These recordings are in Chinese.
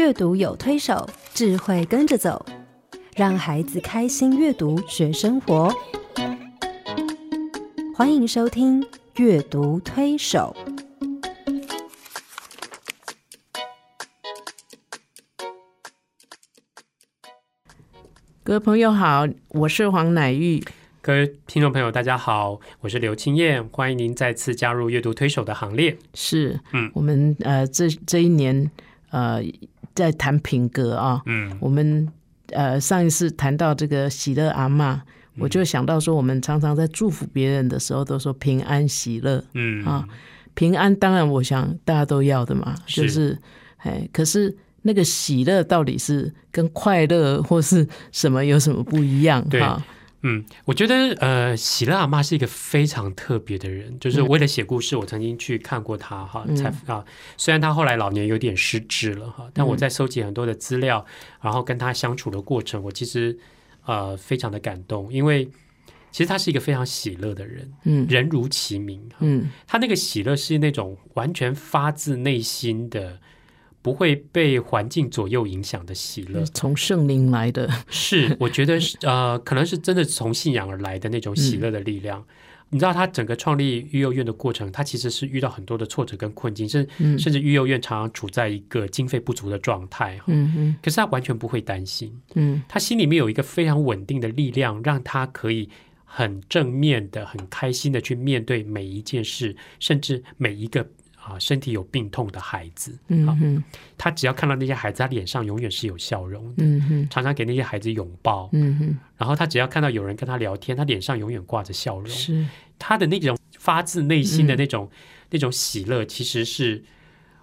阅读有推手，智慧跟着走，让孩子开心阅读学生活。欢迎收听《阅读推手》。各位朋友好，我是黄乃玉。各位听众朋友，大家好，我是刘青燕，欢迎您再次加入阅读推手的行列。是，嗯我们呃这这一年呃在谈品格啊，嗯。我们呃上一次谈到这个喜乐阿妈，嗯。我就想到说，我们常常在祝福别人的时候都说平安喜乐，嗯。啊平安当然我想大家都要的嘛，是。就是哎，可是那个喜乐到底是跟快乐或是什么有什么不一样对。哈？嗯，我觉得呃，喜乐阿妈是一个非常特别的人，就是为了写故事，我曾经去看过他哈，嗯。才啊，虽然他后来老年有点失智了哈，但我在收集很多的资料，然后跟他相处的过程，我其实呃非常的感动，因为其实他是一个非常喜乐的人，嗯。人如其名，嗯。他那个喜乐是那种完全发自内心的，不会被环境左右影响的喜乐。从圣灵来的，是，我觉得是呃，可能是真的从信仰而来的那种喜乐的力量。你知道，他整个创立育幼院的过程，他其实是遇到很多的挫折跟困境，甚嗯甚至育幼院常常处在一个经费不足的状态。嗯嗯可是他完全不会担心，嗯他心里面有一个非常稳定的力量，让他可以很正面的、很开心的去面对每一件事，甚至每一个啊身体有病痛的孩子。好嗯嗯他只要看到那些孩子，他脸上永远是有笑容的，嗯嗯常常给那些孩子拥抱。嗯嗯，然后他只要看到有人跟他聊天，他脸上永远挂着笑容。是他的那种发自内心的嗯那种、那种喜乐，其实是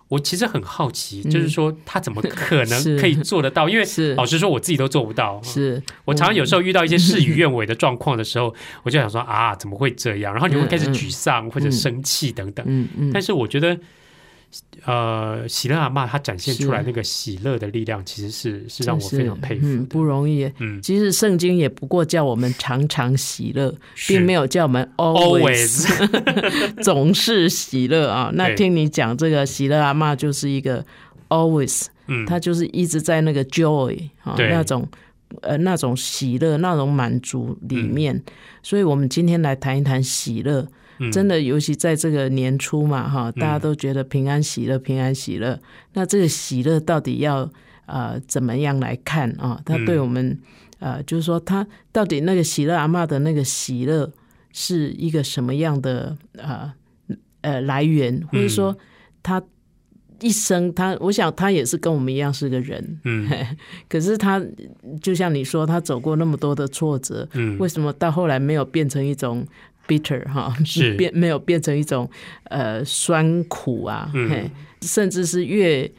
我其实很好奇，嗯就是说他怎么 可能可以做得到？因为老实说，我自己都做不到。是，我常常有时候遇到一些事与 愿违的状况的时候，我就想说啊，怎么会这样？然后你会开始沮丧或者生气等等。嗯嗯，但是我觉得，呃，喜乐阿嬷她展现出来那个喜乐的力量，其实是是让我真非常佩服。不容易。嗯其实圣经也不过叫我们常常喜乐，是并没有叫我们 always 总是喜乐啊。那对听你讲这个喜乐阿嬷就是一个 always，嗯，她就是一直在那个 joy 啊那种呃那种喜乐那种满足里面。所以我们今天来谈一谈喜乐。嗯真的，尤其在这个年初嘛，哈，大家都觉得平安喜乐，平安喜乐。那这个喜乐到底要呃怎么样来看啊？他对我们、呃，就是说，他到底那个喜乐阿妈的那个喜乐是一个什么样的呃呃来源，或者说他一生他，我想他也是跟我们一样是个人，嗯 可是他就像你说，他走过那么多的挫折，嗯为什么到后来没有变成一种 bitter 哈？是 变没有变成一种呃酸苦啊，嗯嘿，甚至是越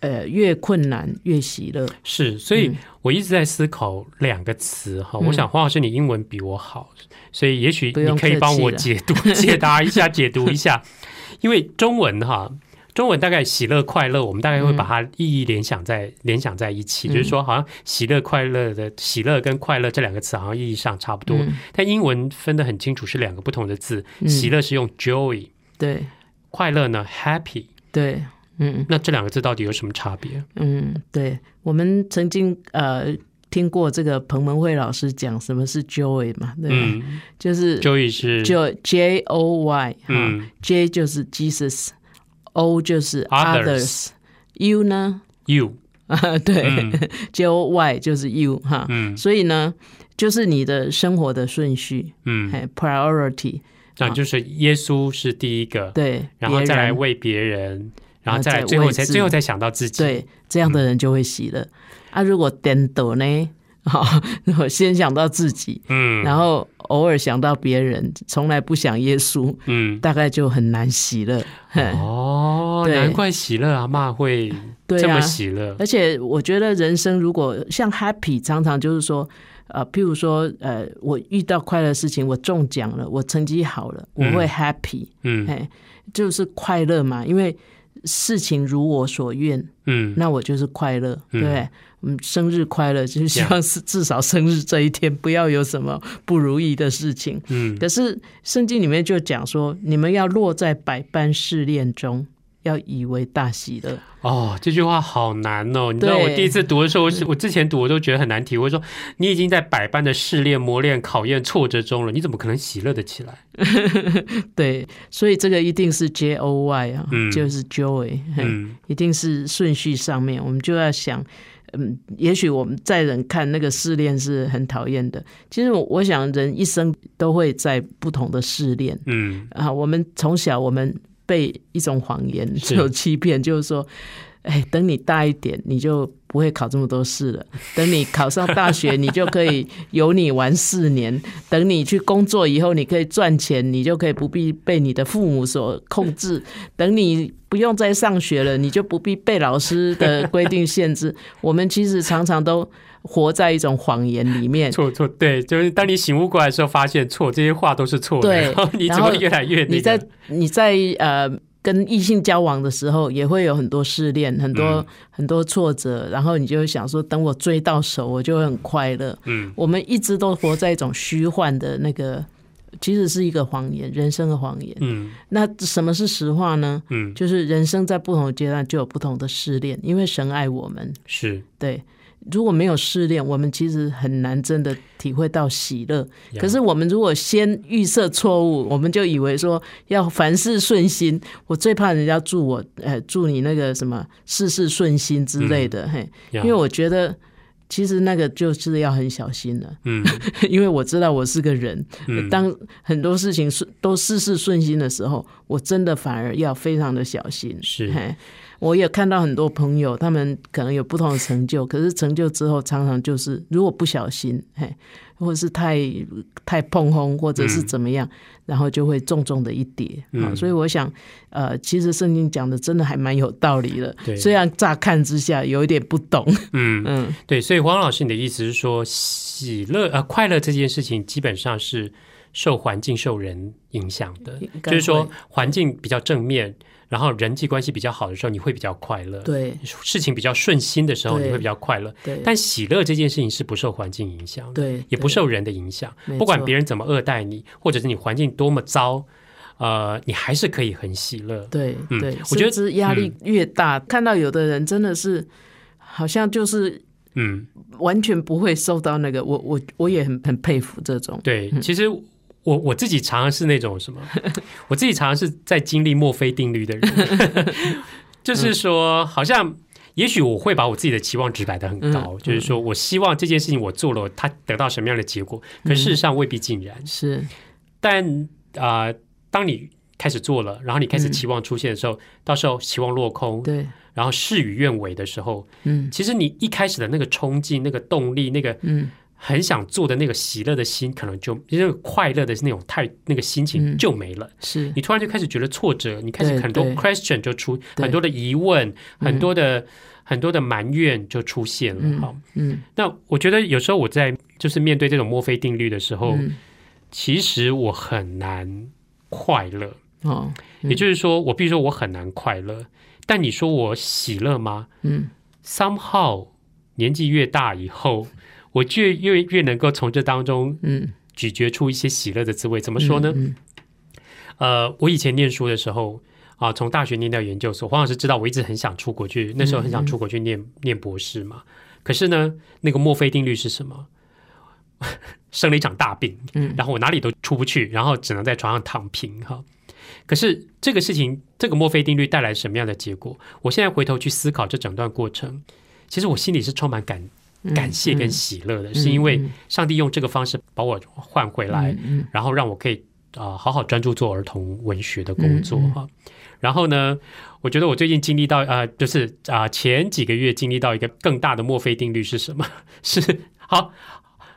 呃越困难越喜乐。是，所以嗯我一直在思考两个词哈。嗯我想黄老师你英文比我好，所以也许你可以帮我解读、解答一下、解读一下，因为中文哈。中文大概喜乐快乐，我们大概会把它意义联想在、联想在一起，嗯就是说好像喜乐快乐的喜乐跟快乐这两个词好像意义上差不多，嗯。但英文分得很清楚是两个不同的字，嗯。喜乐是用 joy，对。快乐呢 happy，对，嗯。那这两个字到底有什么差别？嗯，对，我们曾经呃听过这个彭文慧老师讲什么是 joy 嘛，对吧？嗯。就是，joy 是 joy J O Y 哈、嗯。J 就是 Jesus，O 就是 Others others，U 呢？you，啊，对、嗯 j O Y 就是 you 哈，嗯所以呢，就是你的生活的顺序，嗯，哎，priority，那就是耶稣是第一个，对，然后再来为别人，然然后后再最后才最后才想到自己。对这样的人就会喜乐、啊。如果颠倒呢，好，我先想到自己，嗯，然后偶尔想到别人，从来不想耶稣，嗯，大概就很难喜乐。嘿哦，对难怪喜乐阿妈会 这么，喜乐。而且我觉得人生如果像 happy，常常就是说，呃，譬如说，呃，我遇到快乐事情，我中奖了，我成绩好了，我会 happy，嗯哎、就是快乐嘛，因为事情如我所愿，嗯那我就是快乐，嗯对不对？嗯，生日快乐，就是希望是至少生日这一天不要有什么不如意的事情。嗯可是圣经里面就讲说，你们要落在百般试炼中，要以为大喜乐。哦，这句话好难哦！你知道我第一次读的时候，我我之前读我都觉得很难体会，说你已经在百般的试炼、磨练、考验、挫折中了，你怎么可能喜乐的起来？对，所以这个一定是 J O Y 啊，嗯就是 joy，、嗯一定是顺序上面，我们就要想。嗯，也许我们在人看那个试炼是很讨厌的，其实我我想人一生都会在不同的试炼。嗯。啊。我们从小我们被一种谎言是。所欺骗，就是说，哎，等你大一点，你就不会考这么多试了。等你考上大学，你就可以有你玩四年。等你去工作以后，你可以赚钱，你就可以不必被你的父母所控制。等你不用再上学了，你就不必被老师的规定限制。我们其实常常都活在一种谎言里面。错错，对，就是当你醒悟过来的时候，发现错，这些话都是错的，对 然后你怎然后么越来越、那个你在你在呃跟异性交往的时候，也会有很多试炼，很多、嗯很多挫折，然后你就会想说，等我追到手，我就会很快乐。嗯我们一直都活在一种虚幻的那个，其实是一个谎言，人生的谎言。嗯那什么是实话呢？嗯就是人生在不同的阶段就有不同的试炼，因为神爱我们。是，对，如果没有试炼，我们其实很难真的体会到喜乐。呀可是我们如果先预设错误，我们就以为说要凡事顺心。我最怕人家祝我，呃，祝你那个什么事事顺心之类的，嘿，呀因为我觉得。其实那个就是要很小心了，嗯 因为我知道我是个人，嗯当很多事情顺都事事顺心的时候，我真的反而要非常的小心。是嘿，我也看到很多朋友，他们可能有不同的成就，可是成就之后常常就是如果不小心，嘿，或者是太太碰轰，或者是怎么样，然后就会重重的一跌啊、嗯所以我想，呃，其实圣经讲的真的还蛮有道理的对，虽然乍看之下有一点不懂，嗯。嗯，对，所以黄老师，你的意思是说，喜乐呃快乐这件事情基本上是受环境、受人影响的就是说会环境比较正面，然后人际关系比较好的时候，你会比较快乐；对事情比较顺心的时候，你会比较快乐。对，但喜乐这件事情是不受环境影响，对对也不受人的影响。不管错别人怎么恶待你，或者是你环境多么糟，呃，你还是可以很喜乐。对嗯对，我觉得压力越大，看到有的人真的是好像就是嗯，完全不会受到那个，我我我也很很佩服这种。对，其实我我自己常常是那种什么，我自己常常是在经历墨菲定律的人，就是说，好像也许我会把我自己的期望值摆得很高，嗯就是说我希望这件事情我做了，它得到什么样的结果，可事实上未必尽然。是，但啊、呃当你开始做了，然后你开始嗯。期望出现的时候，到时候期望落空，对，然后事与愿违的时候，嗯。其实你一开始的那个冲劲、那个动力、那个嗯，很想做的那个喜乐的心，可能就那个快乐的那种太、那个心情嗯就没了。是，你突然就开始觉得挫折，你开始很多 question 就出，很多的疑问，嗯很多的、很多的埋怨就出现了。嗯好，嗯那我觉得有时候我在就是面对这种墨菲定律的时候，嗯，其实我很难快乐。哦，也就是说，我必须说我很难快乐。但你说我喜乐吗嗯？somehow 年纪越大以后，我就越越能够从这当中嗯，咀嚼出一些喜乐的滋味。怎么说呢？嗯呃，我以前念书的时候啊，从大学念到研究所，黄老师知道我一直很想出国去，那时候很想出国去念、念博士嘛。可是呢，那个墨菲定律是什么？生了一场大病，嗯然后我哪里都出不去，然后只能在床上躺平哈。可是这个事情，这个墨菲定律带来什么样的结果？我现在回头去思考这整段过程，其实我心里是充满感嗯感谢跟喜乐的，是因为上帝用这个方式把我换回来，嗯然后让我可以啊、呃好好专注做儿童文学的工作哈。然后呢，我觉得我最近经历到呃，就是啊、前几个月经历到一个更大的墨菲定律是什么？是好，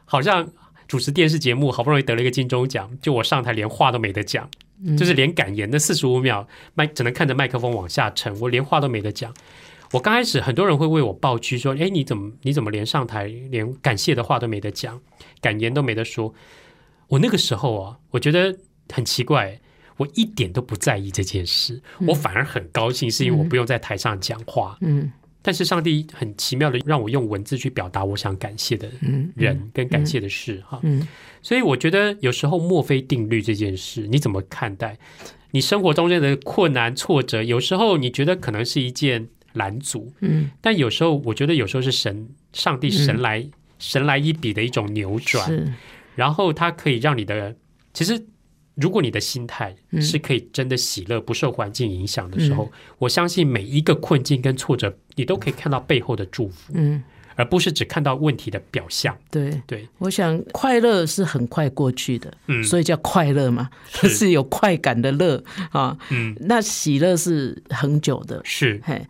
好像主持电视节目好不容易得了一个金钟奖，就我上台连话都没得讲，嗯就是连感言的四十五秒麦只能看着麦克风往下沉，我连话都没得讲。我刚开始很多人会为我抱屈说：“哎，你怎么你怎么连上台连感谢的话都没得讲，感言都没得说？”我那个时候啊，我觉得很奇怪，我一点都不在意这件事，我反而很高兴，是因为我不用在台上讲话。嗯但是上帝很奇妙的让我用文字去表达我想感谢的嗯人跟感谢的事哈。嗯所以我觉得有时候墨菲定律这件事，你怎么看待？你生活中间的困难挫折，有时候你觉得可能是一件拦阻，嗯，但有时候我觉得有时候是神、上帝神来、神来一笔的一种扭转，然后它可以让你的其实。如果你的心态嗯是可以真的喜乐，不受环境影响的时候，我相信每一个困境跟挫折，你都可以看到背后的祝福，嗯，而不是只看到问题的表象。对。对，我想快乐是很快过去的，嗯所以叫快乐嘛，是是有快感的乐啊。嗯，那喜乐是恒久的。是，嘿，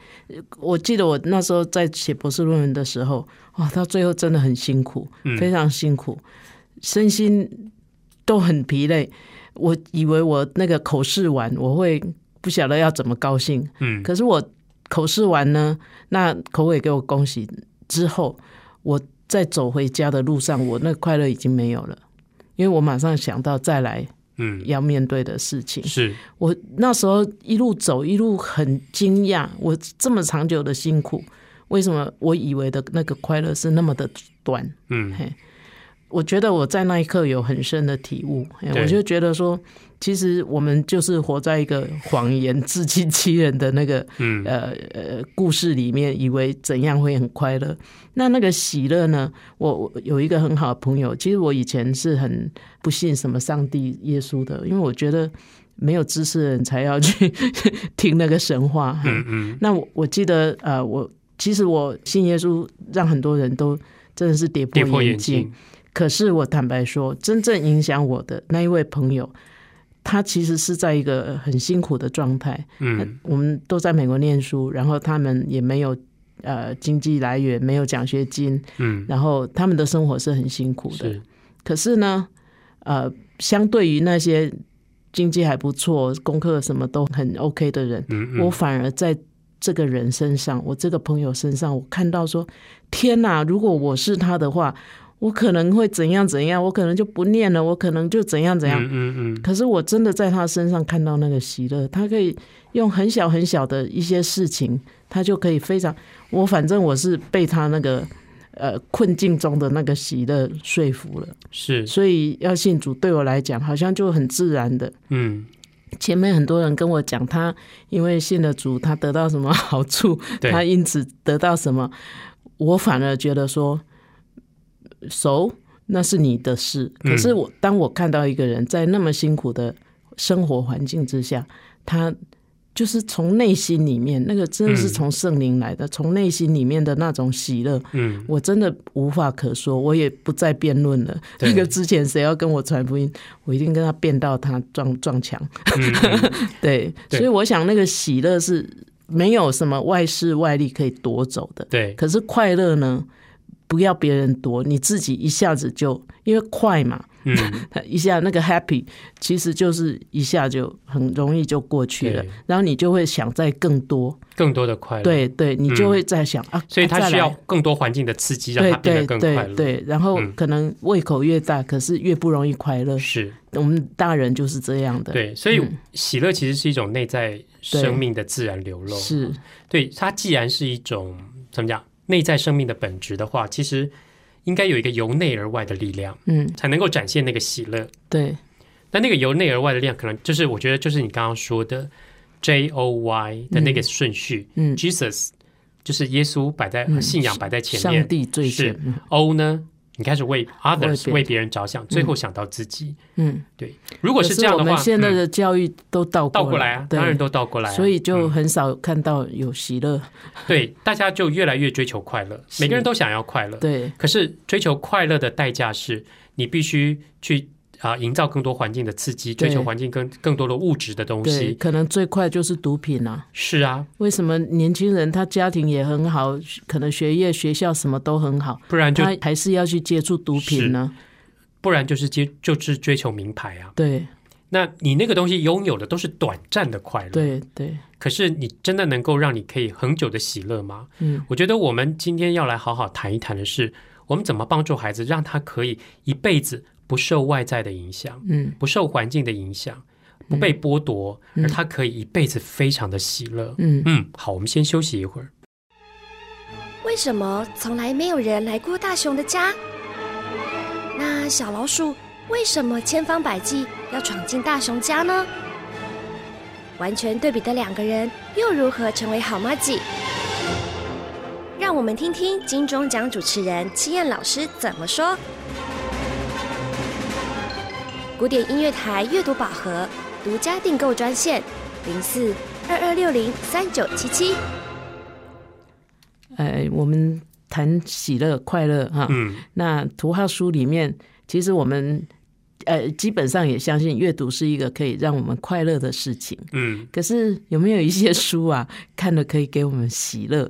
我记得我那时候在写博士论文的时候，哇，到最后真的很辛苦，嗯非常辛苦，身心都很疲累。我以为我那个口试完，我会不晓得要怎么高兴，嗯，可是我口试完呢，那口尾给我恭喜之后，我在走回家的路上，我那快乐已经没有了，因为我马上想到再来嗯，要面对的事情。是，我那时候一路走，一路很惊讶，我这么长久的辛苦，为什么我以为的那个快乐是那么的短？嗯，我觉得我在那一刻有很深的体悟，我就觉得说，其实我们就是活在一个谎言、自欺欺人的那个嗯，呃呃故事里面，以为怎样会很快乐。那那个喜乐呢？我我有一个很好的朋友，其实我以前是很不信什么上帝、耶稣的，因为我觉得没有知识的人才要去 听那个神话。嗯嗯，那我我记得呃，我其实我信耶稣，让很多人都真的是跌跌破眼眼镜。镜，可是我坦白说，真正影响我的那一位朋友，他其实是在一个很辛苦的状态。嗯我们都在美国念书，然后他们也没有呃经济来源，没有奖学金，嗯，然后他们的生活是很辛苦的。是，可是呢，呃，相对于那些经济还不错、功课什么都很 OK 的人，嗯嗯，我反而在这个人身上，我这个朋友身上，我看到说，天哪！如果我是他的话，我可能会怎样怎样，我可能就不念了，我可能就怎样怎样。嗯嗯嗯，可是我真的在他身上看到那个喜乐，他可以用很小很小的一些事情，他就可以非常。我反正我是被他那个呃困境中的那个喜乐说服了，是，所以要信主对我来讲好像就很自然的。嗯，前面很多人跟我讲，他因为信了主，他得到什么好处，他因此得到什么，我反而觉得说，熟那是你的事。嗯可是我当我看到一个人在那么辛苦的生活环境之下，他就是从内心里面，那个真的是嗯从圣灵来的，从内心里面的那种喜乐，嗯，我真的无话可说，我也不再辩论了。对那个之前谁要跟我传福音，我一定跟他辩到他撞撞墙。对所以我想那个喜乐是没有什么外事外力可以夺走的。对，可是快乐呢，不要别人多，你自己一下子就因为快嘛，嗯，一下那个 happy 其实就是一下就很容易就过去了，然后你就会想再更多。更多的快乐，，对对，你就会在想、啊，所以他需要更多环境的刺激，让对他变得更快乐。对对，然后嗯。可能胃口越大，可是越不容易快乐。是，我们大人就是这样的，对，所以嗯。喜乐其实是一种内在生命的自然流露。是，对，它既然是一种怎么讲内在生命的本质的话，其实应该有一个由内而外的力量，嗯，才能够展现那个喜乐。对，那那个由内而外的力量，可能就是我觉得就是你刚刚说的 J O Y 的那个顺序、嗯，j e s u s 就是耶稣摆在、嗯信仰摆在前上面帝最是 O 呢，你开始为 others 为别人着想，最后想到自己。嗯，对，如果是这样的话，我们现在嗯的教育都倒倒过来啊，当然都倒过来、啊，所以就嗯很少看到有喜乐。对大家就越来越追求快乐，每个人都想要快乐。对，可是追求快乐的代价是你必须去啊、营造更多环境的刺激，追求环境更更多的物质的东，西。可能最快就是毒品啊。是啊，为什么年轻人他家庭也很好，可能学业、学校什么都很好，不然就他还是要去接触毒品呢？不然就是接就是追求名牌啊。对那你那个东西拥有的都是短暂的快乐，。对对，可是你真的能够让你可以很久的喜乐吗？嗯，我觉得我们今天要来好好谈一谈的是，我们怎么帮助孩子，让他可以一辈子不受外在的影响，嗯，不受环境的影响，不被剥夺，嗯而他可以一辈子非常的喜乐。嗯嗯，好，我们先休息一会儿。为什么从来没有人来过大熊的家？那小老鼠为什么千方百计要闯进大熊家呢？完全对比的两个人又如何成为好妈鸡？让我们听听金钟奖主持人戚燕老师怎么说。古典音乐台阅读宝盒独家订购专线：零四二二六零三九七七。呃，我们谈喜乐、快乐哈。嗯那图画书里面，其实我们呃基本上也相信阅读是一个可以让我们快乐的事情。嗯，可是有没有一些书啊，看了可以给我们喜乐，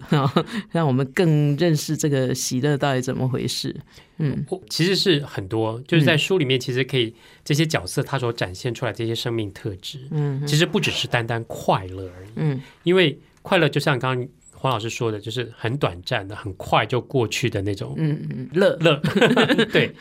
让我们更认识这个喜乐到底怎么回事？嗯。我其实是很多，就是在书里面，其实可以这些角色他所展现出来这些生命特质，嗯其实不只是单单快乐而已，嗯。因为快乐就像刚刚黄老师说的，就是很短暂的、很快就过去的那种嗯嗯，乐。乐，对。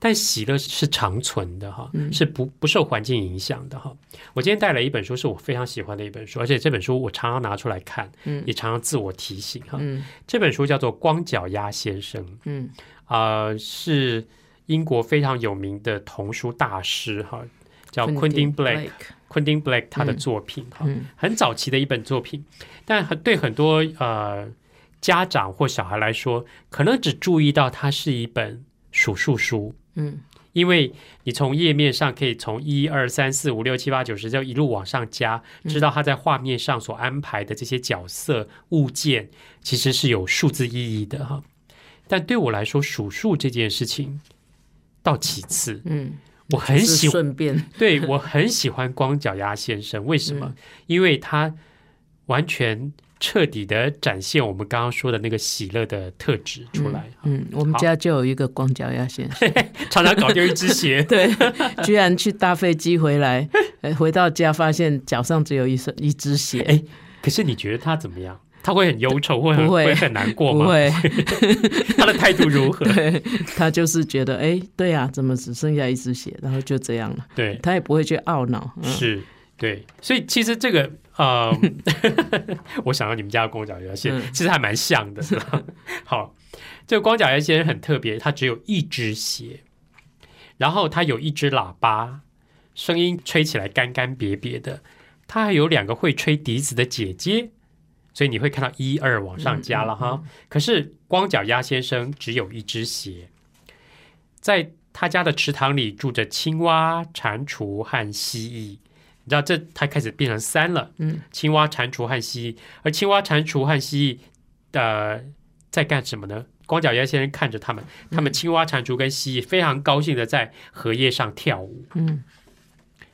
但喜乐是长存的哈，嗯。是不不受环境影响的哈。我今天带来一本书，是我非常喜欢的一本书，而且这本书我常常拿出来看，嗯。也常常自我提醒哈。嗯。这本书叫做《光脚丫先生》，嗯。啊，是英国非常有名的童书大师哈，叫 Quentin Blake。Quentin Blake 他的作品哈，嗯。很早期的一本作品，但很对很多呃家长或小孩来说，可能只注意到它是一本数数书，嗯因为你从页面上可以从一二三四五六七八九十就一路往上加，知道他在画面上所安排的这些角色物件其实是有数字意义的哈。但对我来说，数数这件事情到其次，嗯，我很喜欢，顺便对我很喜欢光脚丫先生，为什么？因为他完全彻底的展现我们刚刚说的那个喜乐的特质出来，嗯，我们家就有一个光脚丫先生，常常搞丢一只鞋。对，居然去搭飞机回来，呃回到家发现脚上只有一双一只鞋，哎可是你觉得他怎么样？他会很忧愁，会会很难过吗？不会，他的态度如何？对他就是觉得，哎，对啊，怎么只剩下一只鞋，然后就这样了，对，他也不会去懊恼，嗯。是，对，所以其实这个呃，我想到你们家的光脚丫先嗯其实还蛮像的。好，这个光脚丫先生很特别，它只有一只鞋，然后它有一只喇叭，声音吹起来干干瘪瘪的。它还有两个会吹笛子的姐姐，所以你会看到一二往上加了哈。可是光脚丫先生只有一只鞋，在他家的池塘里住着青蛙、蟾蜍和蜥蜴。你知道这它开始变成三了，嗯，青蛙、蟾蜍和蜥蜴，而青蛙、蟾蜍和蜥蜴，呃，在干什么呢？光脚丫先生看着他们，他们青蛙、蟾蜍跟蜥蜴非常高兴的在荷叶上跳舞。嗯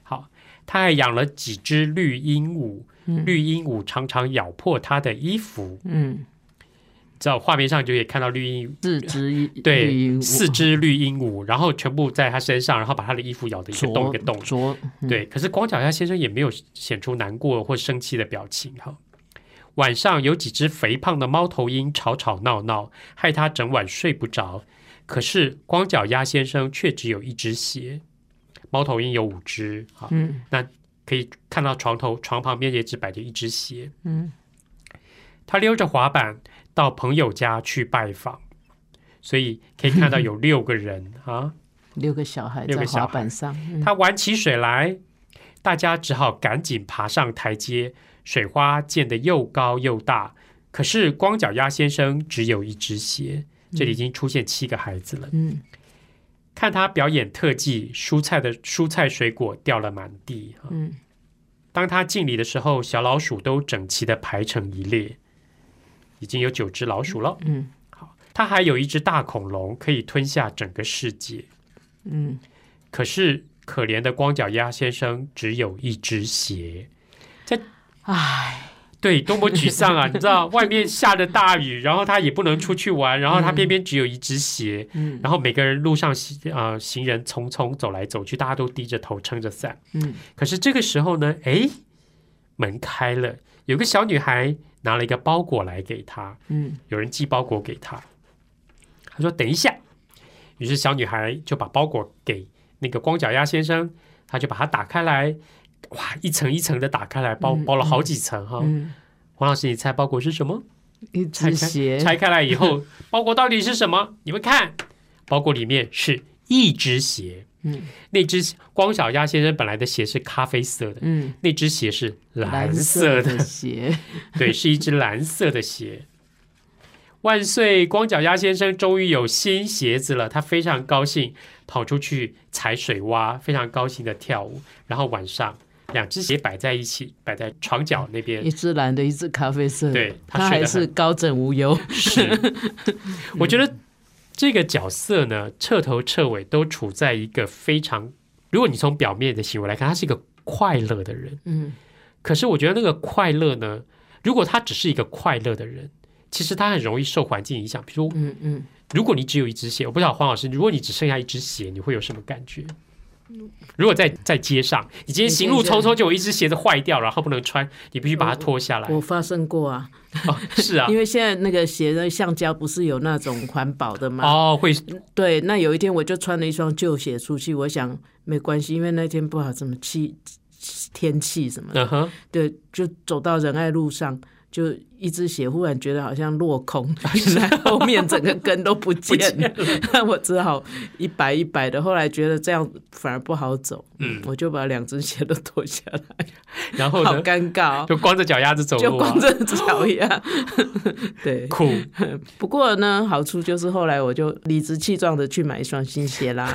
好，他还养了几只绿鹦鹉，嗯绿鹦鹉常常咬破他的衣服。嗯，在画面上就可以看到绿鹦四只一对四只绿鹦鹉，然后全部在他身上，然后把他的衣服咬得一个洞一个洞。啄，对，可是光脚丫先生也没有显出难过或生气的表情哈。晚上有几只肥胖的猫头鹰吵吵闹闹，害他整晚睡不着。可是光脚丫先生却只有一只鞋，猫头鹰有五只，哈，嗯可以看到床头床旁边也只摆着一只鞋。嗯他溜着滑板到朋友家去拜访，所以可以看到有六个人 啊。六个小孩在六个小孩滑板上，嗯他玩起水来，大家只好赶紧爬上台阶。水花溅得又高又大，可是光脚丫先生只有一只鞋。这里已经出现七个孩子了。嗯看他表演特技，蔬菜的蔬菜水果掉了满地。嗯当他敬礼的时候，小老鼠都整齐的排成一列，已经有九只老鼠了。嗯好，它还有一只大恐龙，可以吞下整个世界。嗯可是可怜的光脚鸭先生只有一只鞋。唉，对，多么沮丧啊！你知道，外面下着大雨，然后他也不能出去玩，然后他偏偏只有一只鞋，嗯然后每个人路上行呃行人匆匆走来走去，大家都低着头撑着伞。嗯可是这个时候呢，诶，门开了，有个小女孩拿了一个包裹来给他，嗯有人寄包裹给他。他说：“等一下。”于是小女孩就把包裹给那个光脚丫先生，他就把它打开来，哇，一层一层的打开来，包嗯包了好几层哈。嗯，黄老师，你猜包裹是什么？一拆开只鞋，拆开来以后，包裹到底是什么？你们看，包裹里面是一只鞋，嗯那只光小鸭先生本来的鞋是咖啡色的，嗯，那只鞋是蓝蓝色的，鞋，对，是一只蓝色的鞋。万岁！光脚鸭先生终于有新鞋子了，他非常高兴，跑出去踩水洼，非常高兴的跳舞。然后晚上，两只鞋摆在一起，摆在床角那边一。只蓝的，一只咖啡色，对他他还是高枕无忧。是，我觉得这个角色呢，彻头彻尾都处在一个非常，如果你从表面的行为来看，他是一个快乐的人。嗯可是我觉得那个快乐呢，如果他只是一个快乐的人，其实他很容易受环境影响。比如，嗯嗯，如果你只有一只鞋，我不知道黄老师，如果你只剩下一只鞋，你会有什么感觉？如果在在街上，你今天行路匆匆，就有一只鞋子坏掉，然后不能穿，你必须把它脱下来。我发生过啊，哦，是啊。因，为现在那个鞋的橡胶不是有那种环保的吗？哦，会对，那有一天我就穿了一双旧鞋出去，我想没关系，因为那天不好怎么气天气什么的，对，就走到仁爱路上，就一只鞋忽然觉得好像落空，原来后面整个跟都不见了，那 我只好一摆一摆的。后来觉得这样反而不好走，嗯。我就把两只鞋都脱下来，然后好，尴尬、哦，就光着脚丫子走就路、啊。光，着脚丫。对，酷。不过呢，好处就是后来我就理直气壮的去买一双新鞋啦，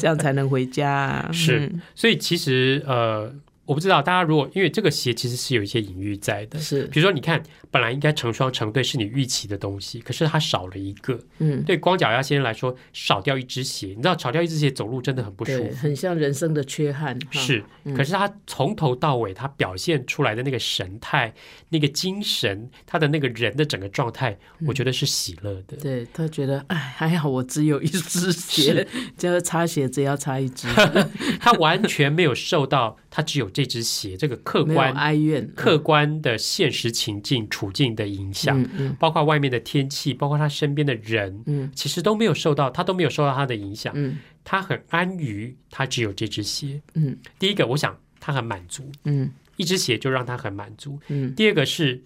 这样才能回家、啊。是。嗯。所以其实呃，我不知道大家如果因为这个鞋其实是有一些隐喻在的，是，比如说你看，本来应该成双成对是你预期的东西，可是它少了一个。嗯，对光脚丫先生来说，少掉一只鞋，你知道少掉一只鞋走路真的很不舒对，服。很像人生的缺憾。是，嗯可是他从头到尾，他表现出来的那个神态、那个精神，他的那个人的整个状态，我觉得是喜乐的。对他觉得，哎，还好我只有一只 鞋，就是擦鞋只要擦一只，他完全没有受到他只有这只鞋这个客观哀怨。客观的现实情境处境的影响，包括外面的天气，包括他身边的人，嗯其实都没有受到，他都没有受到他的影响。嗯他很安于他只有这只鞋。嗯第一个，我想他很满足，嗯一只鞋就让他很满足。嗯第二个是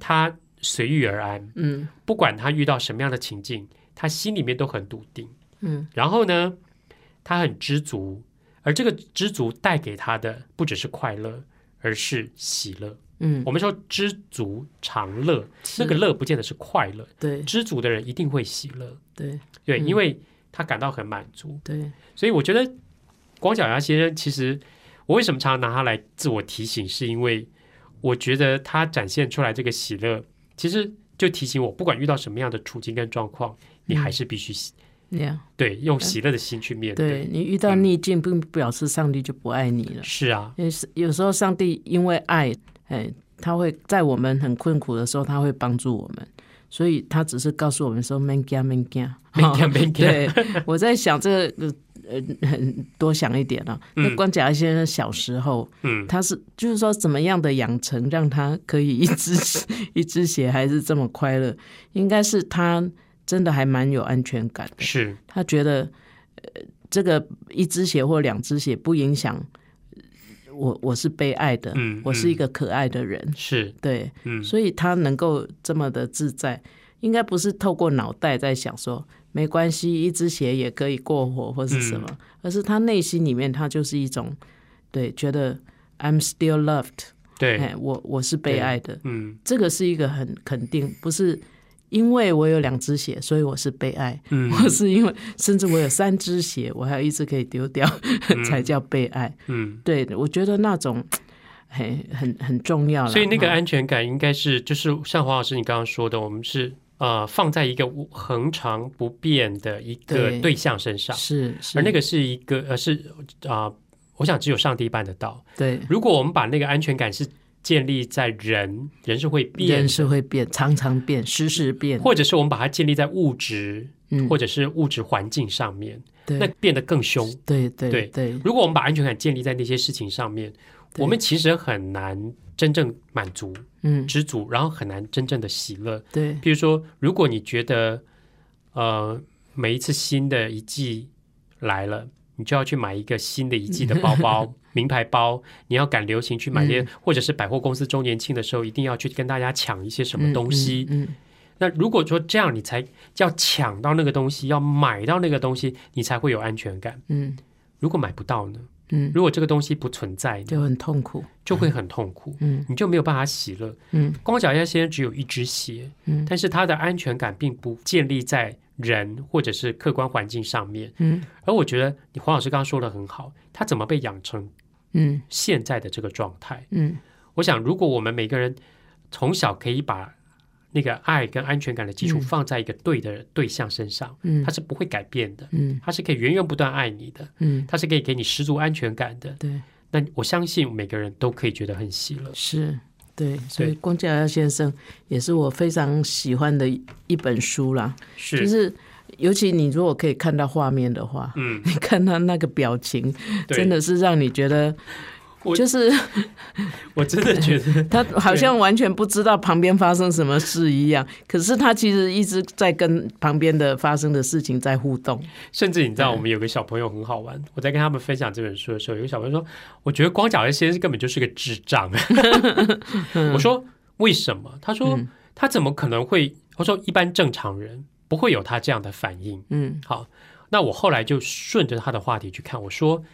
他随遇而安，嗯不管他遇到什么样的情境，他心里面都很笃定。嗯然后呢，他很知足，而这个知足带给他的不只是快乐，而是喜乐。嗯，我们说知足常乐，是那个乐不见得是快乐，对知足的人一定会喜乐，对对，嗯因为他感到很满足。对，所以我觉得光脚丫先生，其实我为什么常常拿他来自我提醒，是因为我觉得他展现出来这个喜乐，其实就提醒我，不管遇到什么样的处境跟状况，你还是必须对用喜乐的心去面对。对你遇到逆境，并不表示上帝就不爱你了。是啊，因为有时候上帝因为爱，哎，他会在我们很困苦的时候，他会帮助我们，所以他只是告诉我们说 “man 惊 man 惊”。没看没看，对，我在想这个呃，很多想一点啊。那嗯关甲先生小时候，嗯，他是就是说怎么样的养成，让他可以一只 一只鞋还是这么快乐？应该是他真的还蛮有安全感的。是。他觉得，呃，这个一只鞋或两只鞋不影响我，我是被爱的，嗯我是一个可爱的人，是，对，嗯，所以他能够这么的自在，应该不是透过脑袋在想说没关系，一只鞋也可以过火或是什么，嗯。而是他内心里面他就是一种对，觉得 I'm still loved，对，哎，我我是被爱的，嗯。这个是一个很肯定，不是因为我有两只鞋，所以我是被爱，嗯。我是因为甚至我有三只鞋，我还有一只可以丢掉，才叫被爱。嗯，对，我觉得那种很很很重要所以那个安全感应该是就是像黄老师你刚刚说的，我们是呃放在一个恒常不变的一个对。对象身上，是是，而那个是一个呃是啊、我想只有上帝办得到。对。如果我们把那个安全感是建立在人，人是会变人，是会变，常常变，时时变，或者是我们把它建立在物质嗯，或者是物质环境上面，那变得更凶。对对对。对。如果我们把安全感建立在那些事情上面，我们其实很难真正满足、嗯。知足，然后很难真正的喜乐。对。比如说，如果你觉得呃每一次新的一季来了，你就要去买一个新的一季的包包、名牌包，你要赶流行去买些，嗯或者是百货公司周年庆的时候，一定要去跟大家抢一些什么东西。嗯嗯那如果说这样，你才要抢到那个东西，要买到那个东西，你才会有安全感。嗯如果买不到呢？嗯，如果这个东西不存在呢，就很痛苦。就会很痛苦，嗯你就没有办法喜乐。嗯光脚丫先生只有一只鞋，嗯但是他的安全感并不建立在人或者是客观环境上面。嗯而我觉得你黄老师刚刚说的很好，他怎么被养成嗯现在的这个状态？嗯我想，如果我们每个人从小可以把那个爱跟安全感的基础嗯放在一个对的对象身上，嗯他是不会改变的，嗯他是可以源源不断爱你的，嗯，他是可以给你十足安全感的。对，那我相信每个人都可以觉得很喜乐。是。对，所以对光脚丫先生也是我非常喜欢的一本书啦。是，就是尤其你如果可以看到画面的话，嗯，你看他那个表情，真的是让你觉得我就是 我真的觉得 他好像完全不知道旁边发生什么事一样，可是他其实一直在跟旁边的发生的事情在互动。甚至你知道，我们有个小朋友很好玩。我在跟他们分享这本书的时候，有个小朋友说：“我觉得光脚的先生根本就是个智障。”我说：“为什么？”他说：“嗯他怎么可能会？”我说：“一般正常人不会有他这样的反应。嗯”好，那我后来就顺着他的话题去看，我说：“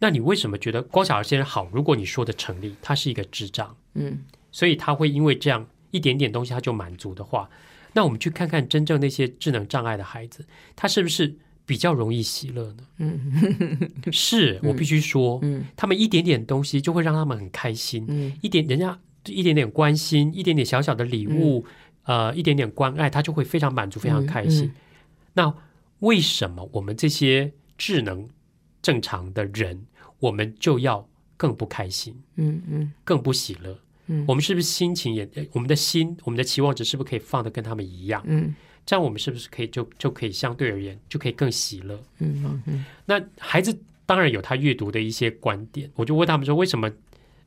那你为什么觉得光小儿先生好？如果你说的成立，他是一个智障，嗯。所以他会因为这样一点点东西他就满足的话，那我们去看看真正那些智能障碍的孩子，他是不是比较容易喜乐呢？嗯。是我必须说，嗯。他们一点点东西就会让他们很开心，嗯。一点人家一点点关心，一点点小小的礼物，呃，一点点关爱，他就会非常满足，非常开心。嗯那为什么我们这些智能正常的人，我们就要更不开心，嗯嗯更不喜乐？嗯我们是不是心情也，呃我们的心，我们的期望值是不是可以放的跟他们一样？嗯这样我们是不是可以就就可以相对而言就可以更喜乐？嗯嗯那孩子当然有他阅读的一些观点，我就问他们说，为什么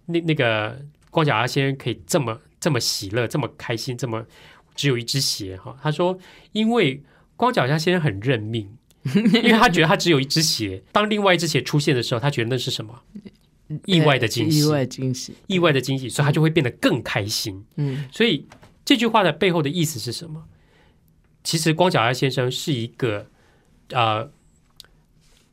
那那个光脚丫先生可以这么这么喜乐，这么开心，这么只有一只鞋哈？他说，因为光脚丫先生很认命，因为他觉得他只有一只鞋，当另外一只鞋出现的时候，他觉得那是什么？意外的惊喜，意外惊喜。意外的惊喜，所以他就会变得更开心。嗯所以这句话的背后的意思是什么？其实光脚丫先生是一个呃，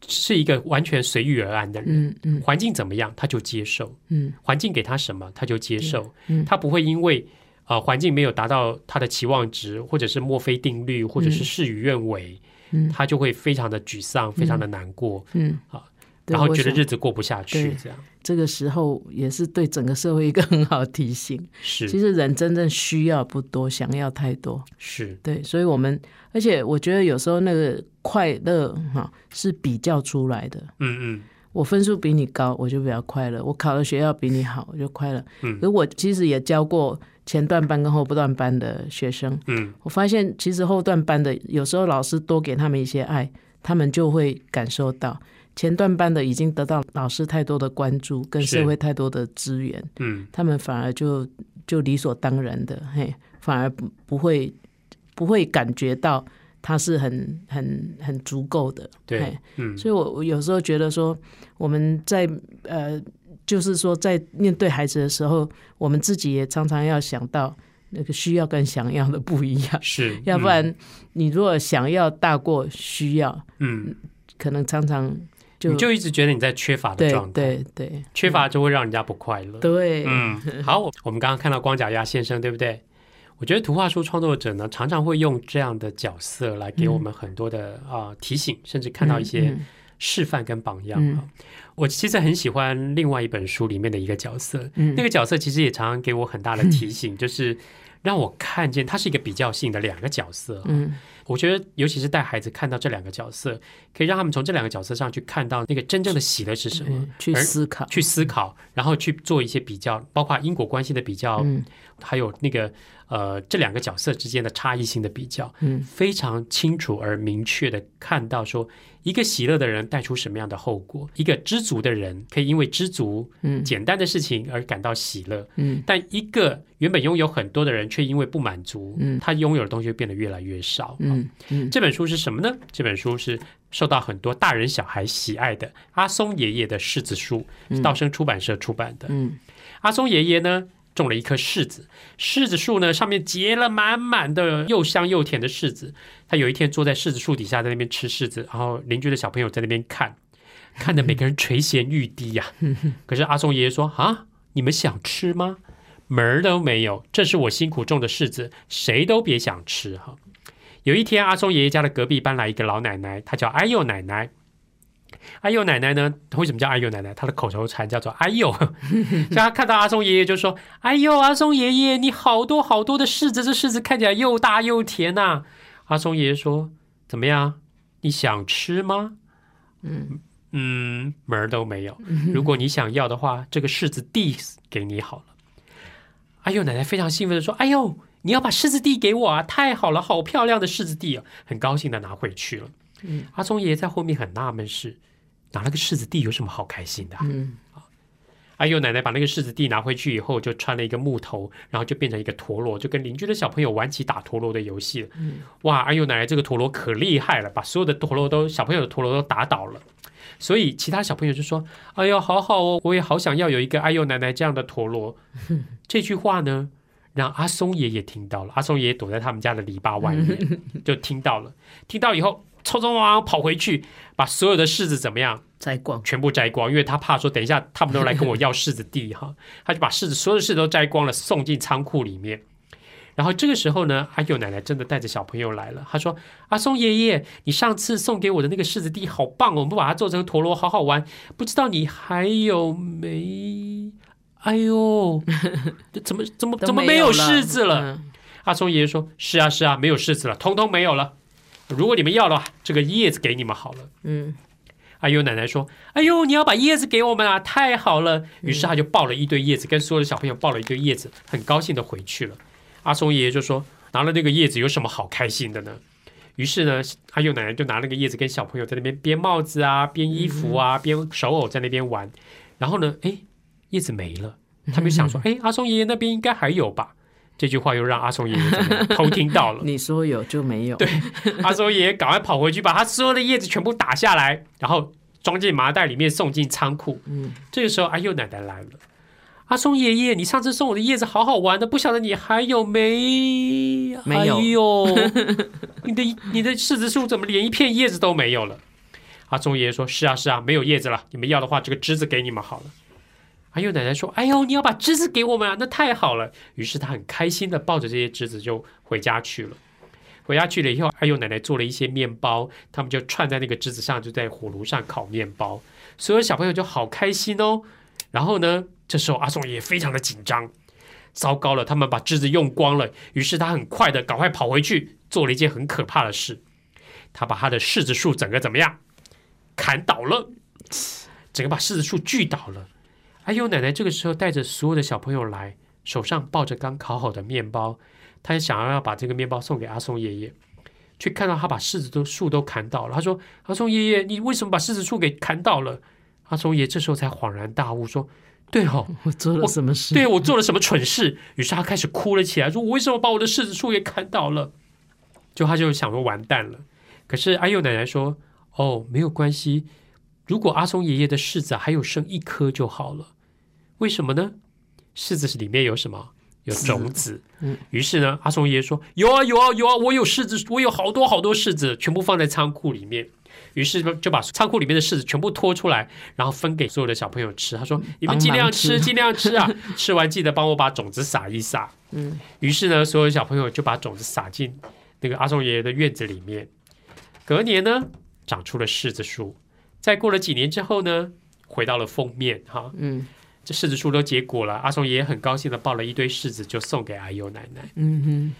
是一个完全随遇而安的人。嗯嗯。环境怎么样，他就接受；嗯。环境给他什么，他就接受。嗯。他不会因为呃环境没有达到他的期望值，或者是墨菲定律，或者是事与愿违，嗯。他就会非常的沮丧，非常的难过，嗯。好，对然后觉得日子过不下去。这样这个时候也是对整个社会一个很好的提醒。是其实人真正需要不多，想要太多。是对，所以我们，而且我觉得有时候那个快乐哈是比较出来的。嗯嗯我分数比你高，我就比较快乐；我考的学校比你好，我就快乐。嗯可我其实也教过前段班跟后不段班的学生，嗯我发现其实后段班的有时候老师多给他们一些爱，他们就会感受到。前段班的已经得到老师太多的关注，跟社会太多的资源，嗯。他们反而就就理所当然的，嘿，反而不不会不会感觉到他是很很很足够的，对，嗯。所以我我有时候觉得说，我们在呃，就是说在面对孩子的时候，我们自己也常常要想到那个需要跟想要的不一样，是，要不然你如果想要大过需要，嗯，可能常常就你就一直觉得你在缺乏的状态，对对。缺乏就会让人家不快乐。对，嗯，好，我们刚刚看到光脚丫先生，对不对？我觉得图画书创作者呢，常常会用这样的角色来给我们很多的啊、提醒，甚至看到一些嗯示范跟榜样嗯。啊。我其实很喜欢另外一本书里面的一个角色，嗯。那个角色其实也常常给我很大的提醒，就是让我看见它是一个比较性的两个角色啊。嗯我觉得，尤其是带孩子看到这两个角色，可以让他们从这两个角色上去看到那个真正的喜乐是什么嗯，，去而思考，去思考，然后去做一些比较，包括因果关系的比较，嗯还有那个呃这两个角色之间的差异性的比较，嗯。非常清楚而明确的看到说，一个喜乐的人带出什么样的后果，一个知足的人可以因为知足嗯。简单的事情而感到喜乐，嗯。但一个原本拥有很多的人却因为不满足，嗯。他拥有的东西变得越来越少。嗯嗯。这本书是什么呢？这本书是受到很多大人小孩喜爱的阿松爷爷的柿子书，是道生出版社出版的。嗯。阿松爷爷呢种了一棵柿子，柿子树呢上面结了满满的又香又甜的柿子。他有一天坐在柿子树底下，在那边吃柿子，然后邻居的小朋友在那边看。看的每个人垂涎欲滴呀、可是阿松爷爷说：“啊，你们想吃吗？门儿都没有，这是我辛苦种的柿子，谁都别想吃哈。”有一天，阿松爷爷家的隔壁搬来一个老奶奶，她叫哎呦奶奶。哎呦奶奶呢？为什么叫阿佑奶奶？她的口头禅叫做哎呦。所以她看到阿松爷爷就说：“哎呦，阿松爷爷，你好多好多的柿子，这柿子看起来又大又甜呐、阿松爷爷说：“怎么样？你想吃吗？”嗯嗯，门儿都没有。如果你想要的话，这个柿子递给你好了。阿佑，奶奶非常兴奋的说：“哎呦，你要把柿子递给我啊！太好了，好漂亮的柿子地啊！”很高兴的拿回去了。阿松爷爷在后面很纳闷是，拿了个柿子地有什么好开心的、啊？嗯哎呦，奶奶把那个柿子地拿回去以后，就穿了一个木头，然后就变成一个陀螺，就跟邻居的小朋友玩起打陀螺的游戏了。哇，阿佑，奶奶这个陀螺可厉害了，把所有的陀螺都小朋友的陀螺都打倒了。所以其他小朋友就说：“哎呦，好好哦，我也好想要有一个阿佑奶奶这样的陀螺。”这句话呢，让阿松爷爷听到了。阿松爷爷躲在他们家的篱笆外面，就听到了。听到以后，匆匆忙忙跑回去，把所有的柿子怎么样？摘光，全部摘光，因为他怕说等一下他们都来跟我要柿子地哈，他就把柿子所有的柿子都摘光了，送进仓库里面。然后这个时候呢，阿佑奶奶真的带着小朋友来了。她说：“阿松爷爷，你上次送给我的那个柿子地好棒哦，我们把它做成陀螺，好好玩。不知道你还有没？哎呦，怎么怎么怎么没有柿子了？”嗯阿松爷爷说：“是啊，是啊，没有柿子了，通通没有了。如果你们要的话，这个叶子给你们好了。”嗯，哎呦，奶奶说：“哎呦，你要把叶子给我们啊，太好了！”于是他就抱了一堆叶子，跟所有的小朋友抱了一堆叶子，很高兴的回去了。阿松爷爷就说：“拿了那个叶子有什么好开心的呢？”于是呢，阿佑奶奶就拿那个叶子跟小朋友在那边编帽子啊、编衣服啊、编手偶在那边玩。然后呢，哎，叶子没了，他们想说：“哎，阿松爷爷那边应该还有吧？”这句话又让阿松爷爷偷听到了。你说有就没有，对，阿松爷爷赶快跑回去，把他所有的叶子全部打下来，然后装进麻袋里面，送进仓库。嗯，这个时候，阿佑奶奶来了。阿松爷爷，你上次送我的叶子好好玩的，不晓得你还有没？没有哎呦，你的你的柿子树怎么连一片叶子都没有了？阿松爷爷说：“是啊，是啊，没有叶子了。你们要的话，这个枝子给你们好了。”阿佑奶奶说：“哎呦，你要把枝子给我们啊，那太好了。”于是他很开心的抱着这些枝子就回家去了。回家去了以后，阿佑奶奶做了一些面包，他们就串在那个枝子上，就在火炉上烤面包。所有小朋友就好开心哦。然后呢，这时候阿松也非常的紧张，糟糕了，他们把枝子用光了。于是他很快的赶快跑回去，做了一件很可怕的事，他把他的柿子树整个怎么样砍倒了，整个把柿子树锯倒了。哎呦，奶奶这个时候带着所有的小朋友来，手上抱着刚烤好的面包，他想要要把这个面包送给阿松爷爷，却看到他把柿子都树都砍倒了。他说：“阿松爷爷，你为什么把柿子树给砍倒了？”阿松爷这时候才恍然大悟，说：“对哦，我做了什么事？对我做了什么蠢事？”于是他开始哭了起来，说：“我为什么把我的柿子树给砍倒了？”就他就想说完蛋了。可是阿佑奶奶说：“哦，没有关系，如果阿松爷爷的柿子还有剩一颗就好了。为什么呢？柿子里面有什么？有种子。嗯于是呢，阿松爷爷说：“有啊，有啊，有啊，我有柿子，我有好多好多柿子，全部放在仓库里面。”于是就把仓库里面的柿子全部拖出来，然后分给所有的小朋友吃。他说：“你们尽量吃，吃尽量吃啊！吃完记得帮我把种子撒一撒。”嗯，于是呢，所有小朋友就把种子撒进那个阿松爷爷的院子里面。隔年呢，长出了柿子树。再过了几年之后呢，回到了封面哈，嗯这柿子树都结果了。阿松爷爷很高兴的抱了一堆柿子，就送给阿优奶奶。嗯哼，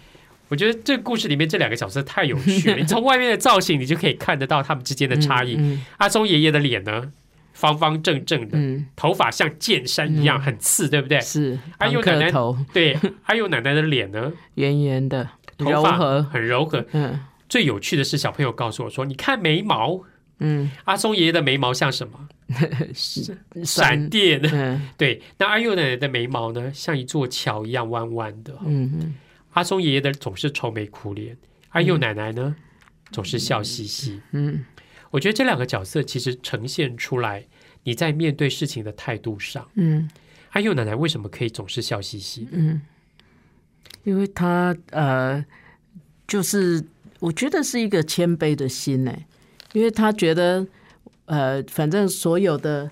我觉得这个故事里面这两个角色太有趣了，你从外面的造型，你就可以看得到他们之间的差异。嗯阿松爷爷的脸呢，方方正正的，嗯，头发像剑山一样很刺，对不对？是哎呦奶奶对，阿佑奶奶的脸呢，圆圆的，头发柔和，很柔和。嗯最有趣的是，小朋友告诉我说：“你看眉毛，嗯，阿松爷爷的眉毛像什么？闪电。嗯对，那阿佑奶奶的眉毛呢，像一座桥一样弯弯的。嗯嗯阿松爷爷的总是愁眉苦脸，阿佑奶奶呢，总是笑嘻嘻。嗯我觉得这两个角色其实呈现出来你在面对事情的态度上。嗯阿佑奶奶为什么可以总是笑嘻嘻？嗯，因为她呃，就是我觉得是一个谦卑的心呢，因为他觉得呃，反正所有的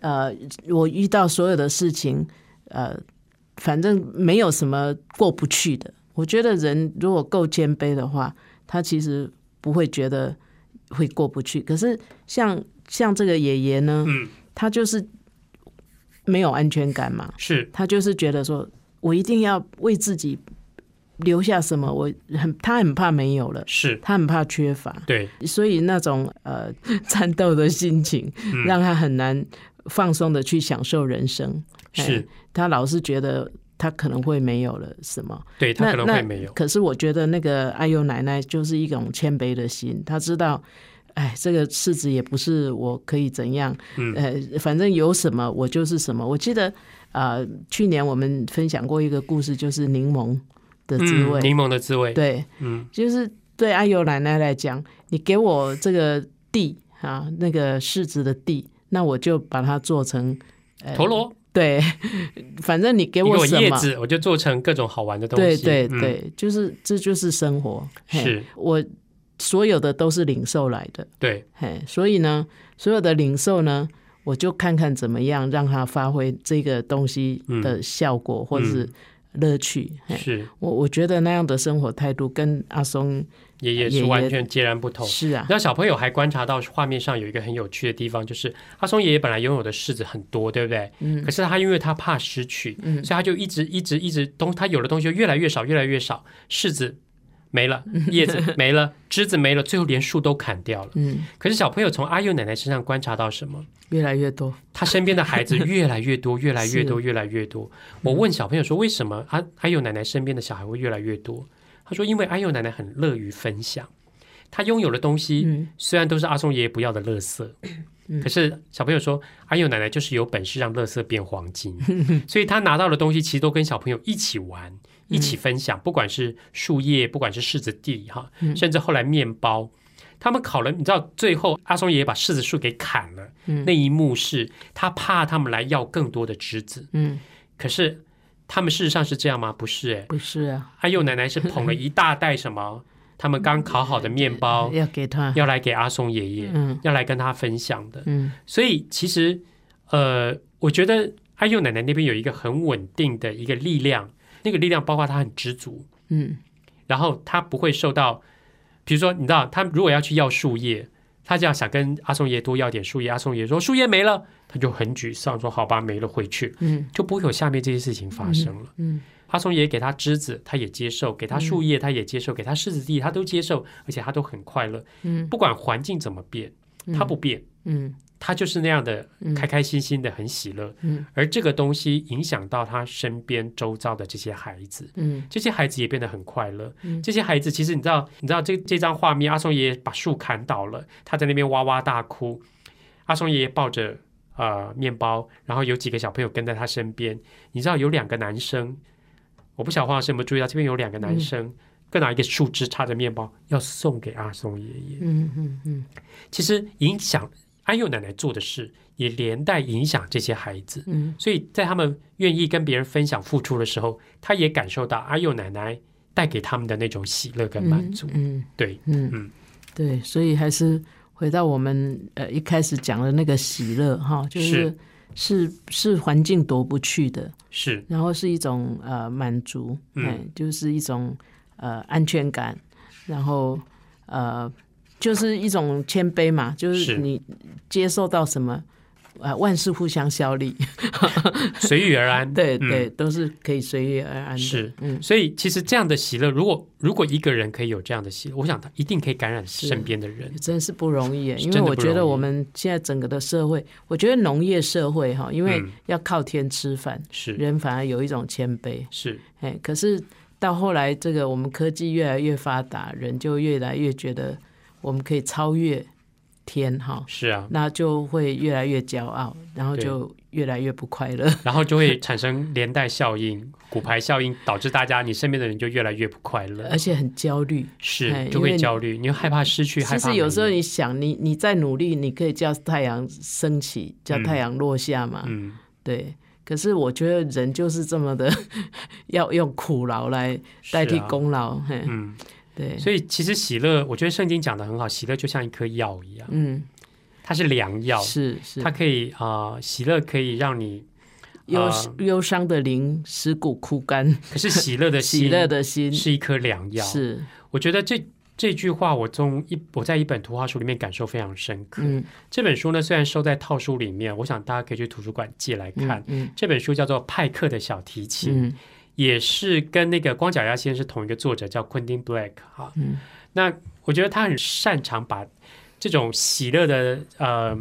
呃，我遇到所有的事情，呃，反正没有什么过不去的。我觉得人如果够谦卑的话，他其实不会觉得会过不去。可是像像这个爷爷呢，嗯，他就是没有安全感嘛，是他就是觉得说我一定要为自己留下什么，我很他很怕没有了，是，他很怕缺乏，对，所以那种呃战斗的心情，嗯。让他很难放松的去享受人生。是。哎他老是觉得他可能会没有了什么，对他可能那会没有，可是我觉得那个阿优奶奶就是一种谦卑的心，他知道，哎，这个世子也不是我可以怎样，嗯。呃，反正有什么我就是什么。我记得呃，去年我们分享过一个故事，就是柠檬的滋味，嗯，柠檬的滋味，，对，嗯，就是对阿尤奶奶来讲，你给我这个地啊，那个柿子的地，那我就把它做成陀螺，对，反正你给我什么，叶子，我就做成各种好玩的东西，对，对对，就是这就是生活。是。我所有的都是零售来的，对，嘿，所以呢，所有的零售呢，我就看看怎么样让它发挥这个东西的效果、或者是乐趣。是我我觉得那样的生活态度跟阿松爷爷是完全截然不同。是啊，然后小朋友还观察到画面上有一个很有趣的地方，就是阿松爷爷本来拥有的柿子很多，对不对？嗯可是他因为他怕失去，所以他就一直一直一直东，他有的东西就越来越少，越来越少，柿子没了，叶子没了，枝子没了，最后连树都砍掉了。嗯，可是小朋友从阿佑奶奶身上观察到什么？越来越多，他身边的孩子 越来越多，越来越多，越来越多。我问小朋友说，为什么阿阿佑奶奶身边的小孩会越来越多？他说，因为阿佑奶奶很乐于分享，他拥有的东西嗯虽然都是阿松爷爷不要的垃圾。可是小朋友说，阿佑奶奶就是有本事让垃圾变黄金，所以他拿到的东西其实都跟小朋友一起玩、一起分享，不管是树叶，不管是柿子地哈，甚至后来面包，他们烤了，你知道最后阿松爷爷把柿子树给砍了，那一幕是他怕他们来要更多的枝子，嗯，可是他们事实上是这样吗？不是、哎，不是啊，阿佑奶奶是捧了一大袋什么，他们刚烤好的面包，要给他，要来给阿松爷爷，嗯。要来跟他分享的。嗯。所以其实，呃，我觉得阿佑奶奶那边有一个很稳定的一个力量，那个力量包括他很知足，嗯。然后他不会受到，比如说你知道，他如果要去要树叶，他这样想跟阿松爷多要点树叶，阿松爷说树叶没了，他就很沮丧，说好吧，没了回去，嗯。就不会有下面这些事情发生了。嗯阿松爷爷给他枝子，他也接受；给他树叶，他也接受；给他柿子地，他都接受，而且他都很快乐。嗯。不管环境怎么变，他不变，嗯他就是那样的开开心心的，很喜乐。嗯而这个东西影响到他身边周遭的这些孩子，嗯这些孩子也变得很快乐。这些孩子其实你知道，你知道这这张画面，阿松爷爷把树砍倒了，他在那边哇哇大哭。阿松爷爷抱着呃面包，然后有几个小朋友跟在他身边。你知道有两个男生，我不晓得黄老师有没有注意到，这边有两个男生。各拿一个树枝插着面包，要送给阿松爷爷。嗯嗯嗯其实影响安佑奶奶做的事，也连带影响这些孩子。嗯所以在他们愿意跟别人分享付出的时候，他也感受到阿佑奶奶带给他们的那种喜乐跟满足。嗯对，嗯嗯对，所以还是回到我们呃一开始讲的那个喜乐哈，就是是是环境夺不去的，是，然后是一种呃满足，嗯嗯，就是一种呃安全感，然后呃就是一种谦卑嘛，就是。是你接受到什么。呃，万事互相效力，随遇而安。嗯。对对，都是可以随遇而安的。是，嗯。所以其实这样的喜乐，如果如果一个人可以有这样的喜乐，我想他一定可以感染身边的人。真是不容易因为我觉得我们现在整个的社会，我觉得农业社会哈，因为嗯。要靠天吃饭，是。人反而有一种谦卑，是，哎，可是到后来这个我们科技越来越发达，人就越来越觉得我们可以超越天哈，是啊，那就会越来越骄傲，然后就越来越不快乐。然后就会产生连带效应、骨牌效应，导致大家你身边的人就越来越不快乐。而，且很焦虑。哎是就会焦虑，你又害怕失去，害怕其实有时候你想，你你再努力，你可以叫太阳升起，叫太阳落下嘛。嗯。对，可是我觉得人就是这么的，要用苦劳来代替功劳。嘿，嗯，对，所以其实喜乐，我觉得圣经讲的很好，喜乐就像一颗药一样。嗯它是良药，是是它，可以啊、呃喜乐可以让你，忧呃忧伤的灵使骨枯干，可是喜乐的心喜乐的心是一颗良药。是我觉得这这句话，我从一我在一本图画书里面感受非常深刻。嗯这本书呢，虽然收在套书里面，我想大家可以去图书馆借来看。嗯这本书叫做《派克的小提琴》，嗯也是跟那个光脚丫先生是同一个作者，叫 Quentin Black 哈。嗯那我觉得他很擅长把这种喜乐的呃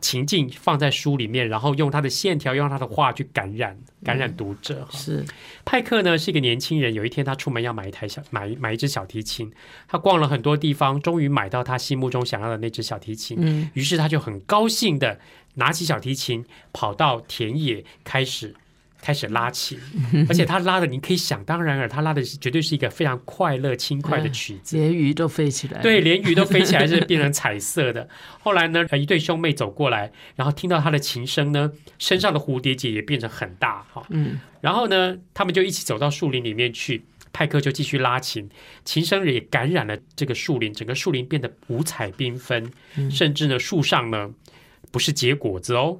情境放在书里面，然后用他的线条，用他的画去感染感染读者。哈是派克呢是一个年轻人，有一天他出门要买一台小买买一只小提琴，他逛了很多地方，终于买到他心目中想要的那只小提琴。嗯于是他就很高兴的拿起小提琴，跑到田野开始开始拉琴，而且他拉的你可以想当然尔，他拉的绝对是一个非常快乐轻快的曲子。连鱼都飞起来，对，连鱼都飞起来，是变成彩色的。后来呢，呃一对兄妹走过来，然后听到他的琴声呢，身上的蝴蝶结也变成很大哈。嗯然后呢，他们就一起走到树林里面去。派克就继续拉琴，琴声也感染了这个树林，整个树林变得五彩缤纷，嗯甚至呢，树上呢不是结果子哦，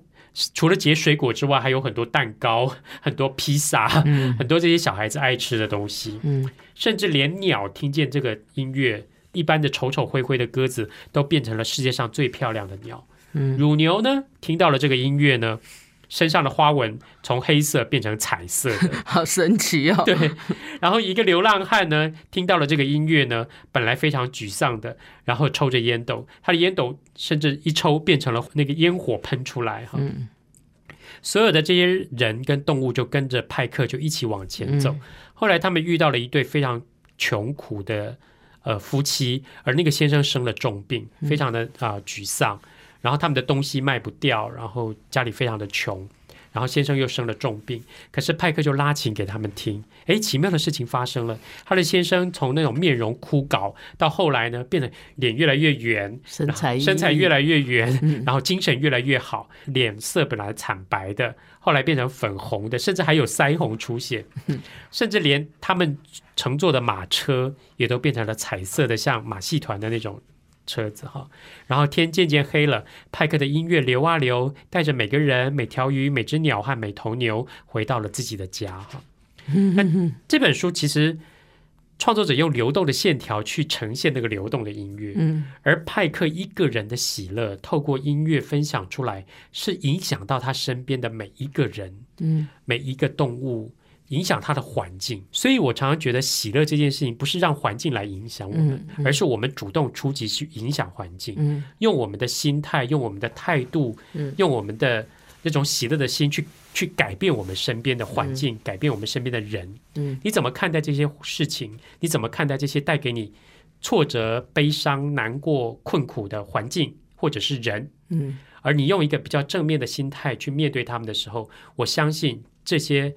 除了结水果之外，还有很多蛋糕、很多披萨、嗯很多这些小孩子爱吃的东西。嗯甚至连鸟听见这个音乐，一般的丑丑灰灰的鸽子都变成了世界上最漂亮的鸟。嗯乳牛呢，听到了这个音乐呢，身上的花纹从黑色变成彩色的。好神奇哦，对，然后一个流浪汉呢，听到了这个音乐呢，本来非常沮丧的，然后抽着烟斗，他的烟斗甚至一抽变成了那个烟火喷出来哈。嗯所有的这些人跟动物就跟着派克就一起往前走。嗯后来他们遇到了一对非常穷苦的呃夫妻，而那个先生生了重病，嗯非常的啊、沮丧，然后他们的东西卖不掉，然后家里非常的穷。然后先生又生了重病，可是派克就拉琴给他们听。诶，奇妙的事情发生了，他的先生从那种面容枯槁，到后来呢，变得脸越来越圆，身材身材越来来越圆，嗯然后精神越来越好，脸色本来惨白的，后来变成粉红的，甚至还有腮红出现，嗯甚至连他们乘坐的马车也都变成了彩色的，像马戏团的那种车子哈。然后天渐渐黑了，派克的音乐流啊流，带着每个人、每条鱼、每只鸟和每头牛回到了自己的家哈。那这本书其实创作者用流动的线条去呈现那个流动的音乐，嗯而派克一个人的喜乐，透过音乐分享出来，是影响到他身边的每一个人、嗯每一个动物，影响他的环境。所以我常常觉得，喜乐这件事情不是让环境来影响我们，而是我们主动出击去影响环境，嗯用我们的心态，用我们的态度，嗯用我们的那种喜乐的心去去改变我们身边的环境，改变我们身边的人。嗯你怎么看待这些事情？你怎么看待这些带给你挫折、悲伤、难过、困苦的环境或者是人？嗯而你用一个比较正面的心态去面对他们的时候，我相信这些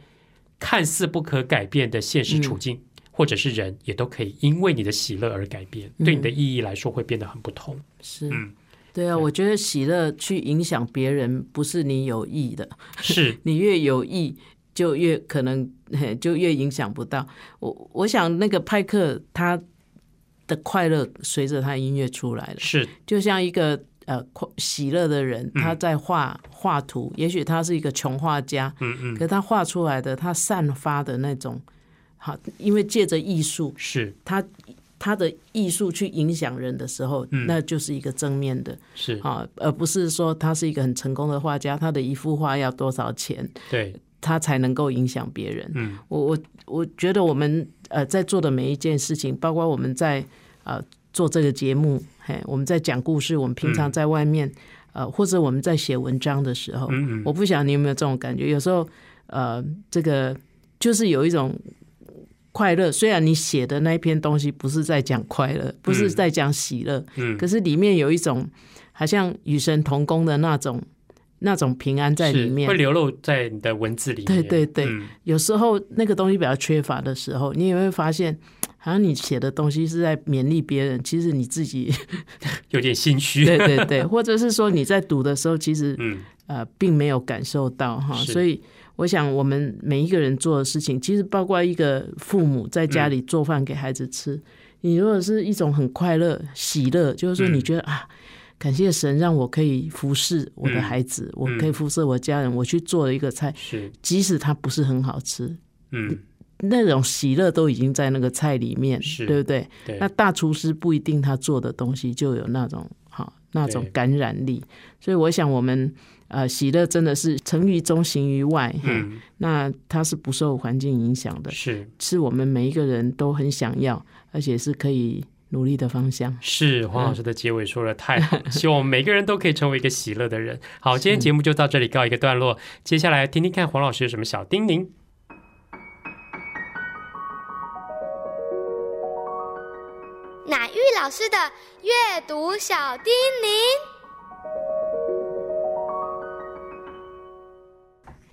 看似不可改变的现实处境。或者是人也都可以因为你的喜乐而改变，嗯。对你的意义来说会变得很不同。是。嗯，对啊，我觉得喜乐去影响别人，不是你有意的，是，你越有意，就越可能嘿 就越影响不到。我我想那个派克他的快乐随着他音乐出来了，是，就像一个呃快喜乐的人，嗯。他在画画图，也许他是一个穷画家，嗯嗯，可是他画出来的他散发的那种好，因为借着艺术，是。他他的艺术去影响人的时候，嗯。那就是一个正面的是，啊，而不是说他是一个很成功的画家，他的一幅画要多少钱，对，他才能够影响别人。嗯。我我我觉得我们呃在做的每一件事情，包括我们在呃做这个节目，嘿，我们在讲故事，我们平常在外面、呃或者我们在写文章的时候，嗯嗯，我不晓得你有没有这种感觉，有时候呃这个就是有一种。快乐，虽然你写的那一篇东西不是在讲快乐，不是在讲喜乐，嗯。可是里面有一种好像与神同工的那种那种平安在里面是会。流露在你的文字里面。对对对嗯有时候那个东西比较缺乏的时候，你也会发现，好像你写的东西是在勉励别人，其实你自己，有点心虚。对对对，或者是说你在读的时候，其实嗯，呃并没有感受到哈。所以我想，我们每一个人做的事情，其实包括一个父母在家里做饭给孩子吃，你如果是一种很快乐、喜乐，就是说嗯你觉得、啊。感谢神让我可以服侍我的孩子，我可以服侍我家人，我去做了一个菜，即使它不是很好吃，嗯，那种喜乐都已经在那个菜里面，是。对不对？对。那大厨师不一定他做的东西就有那种好那种感染力，所以我想我们呃喜乐真的是成于中行于外，嗯，嗯，那它是不受环境影响的，是。是我们每一个人都很想要，而且是可以努力的方向。是，黄老师的结尾说的太好了，希望我们每个人都可以成为一个喜乐的人。好，今天节目就到这里告一个段落，接下来听听看黄老师有什么小叮咛。乃玉老师的阅读小叮咛。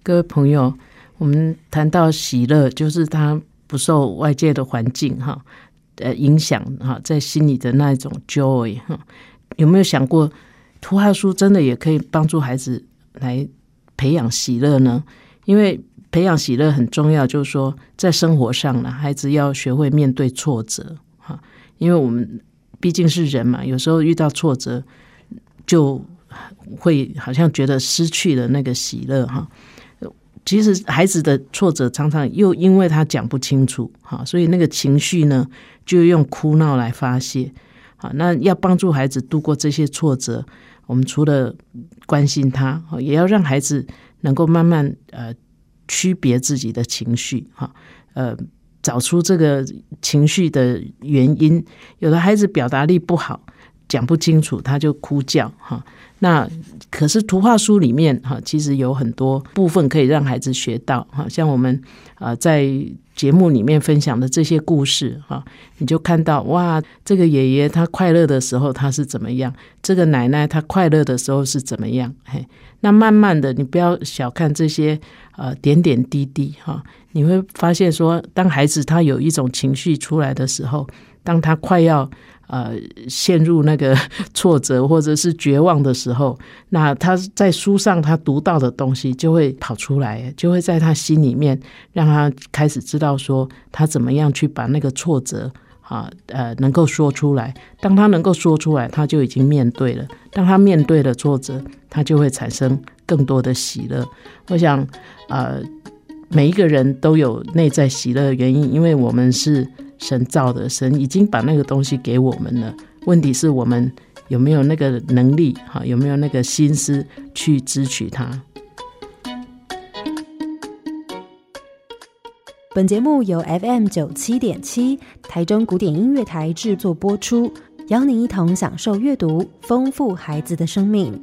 各位朋友，我们谈到喜乐，就是它不受外界的环境哈呃影响哈，在心里的那一种 joy 哈。有没有想过，图画书真的也可以帮助孩子来培养喜乐呢？因为培养喜乐很重要，就是说在生活上呢，孩子要学会面对挫折哈。因为我们毕竟是人嘛，有时候遇到挫折，就会好像觉得失去了那个喜乐哈。其实孩子的挫折常常又因为他讲不清楚，哈，所以那个情绪呢，就用哭闹来发泄。好，那要帮助孩子度过这些挫折，我们除了关心他，也要让孩子能够慢慢呃区别自己的情绪，哈，呃，找出这个情绪的原因。有的孩子表达力不好，讲不清楚，他就哭叫，哈。那可是图画书里面哈，其实有很多部分可以让孩子学到哈，像我们啊在节目里面分享的这些故事哈，你就看到哇，这个爷爷他快乐的时候他是怎么样，这个奶奶她快乐的时候是怎么样，嘿，那慢慢的你不要小看这些呃点点滴滴哈，你会发现说，当孩子他有一种情绪出来的时候，当他快要呃，陷入那个 挫折或者是绝望的时候，那他在书上他读到的东西就会跑出来，就会在他心里面让他开始知道说他怎么样去把那个挫折啊呃能够说出来。当他能够说出来，他就已经面对了。当他面对了挫折，他就会产生更多的喜乐。我想，呃，每一个人都有内在喜乐的原因，因为我们是神造的，神已经把那个东西给我们了。问题是我们有没有那个能力，哈，有没有那个心思去支取它？本节目由 FM 九七点七台中古典音乐台制作播出，邀您一同享受阅读，丰富孩子的生命。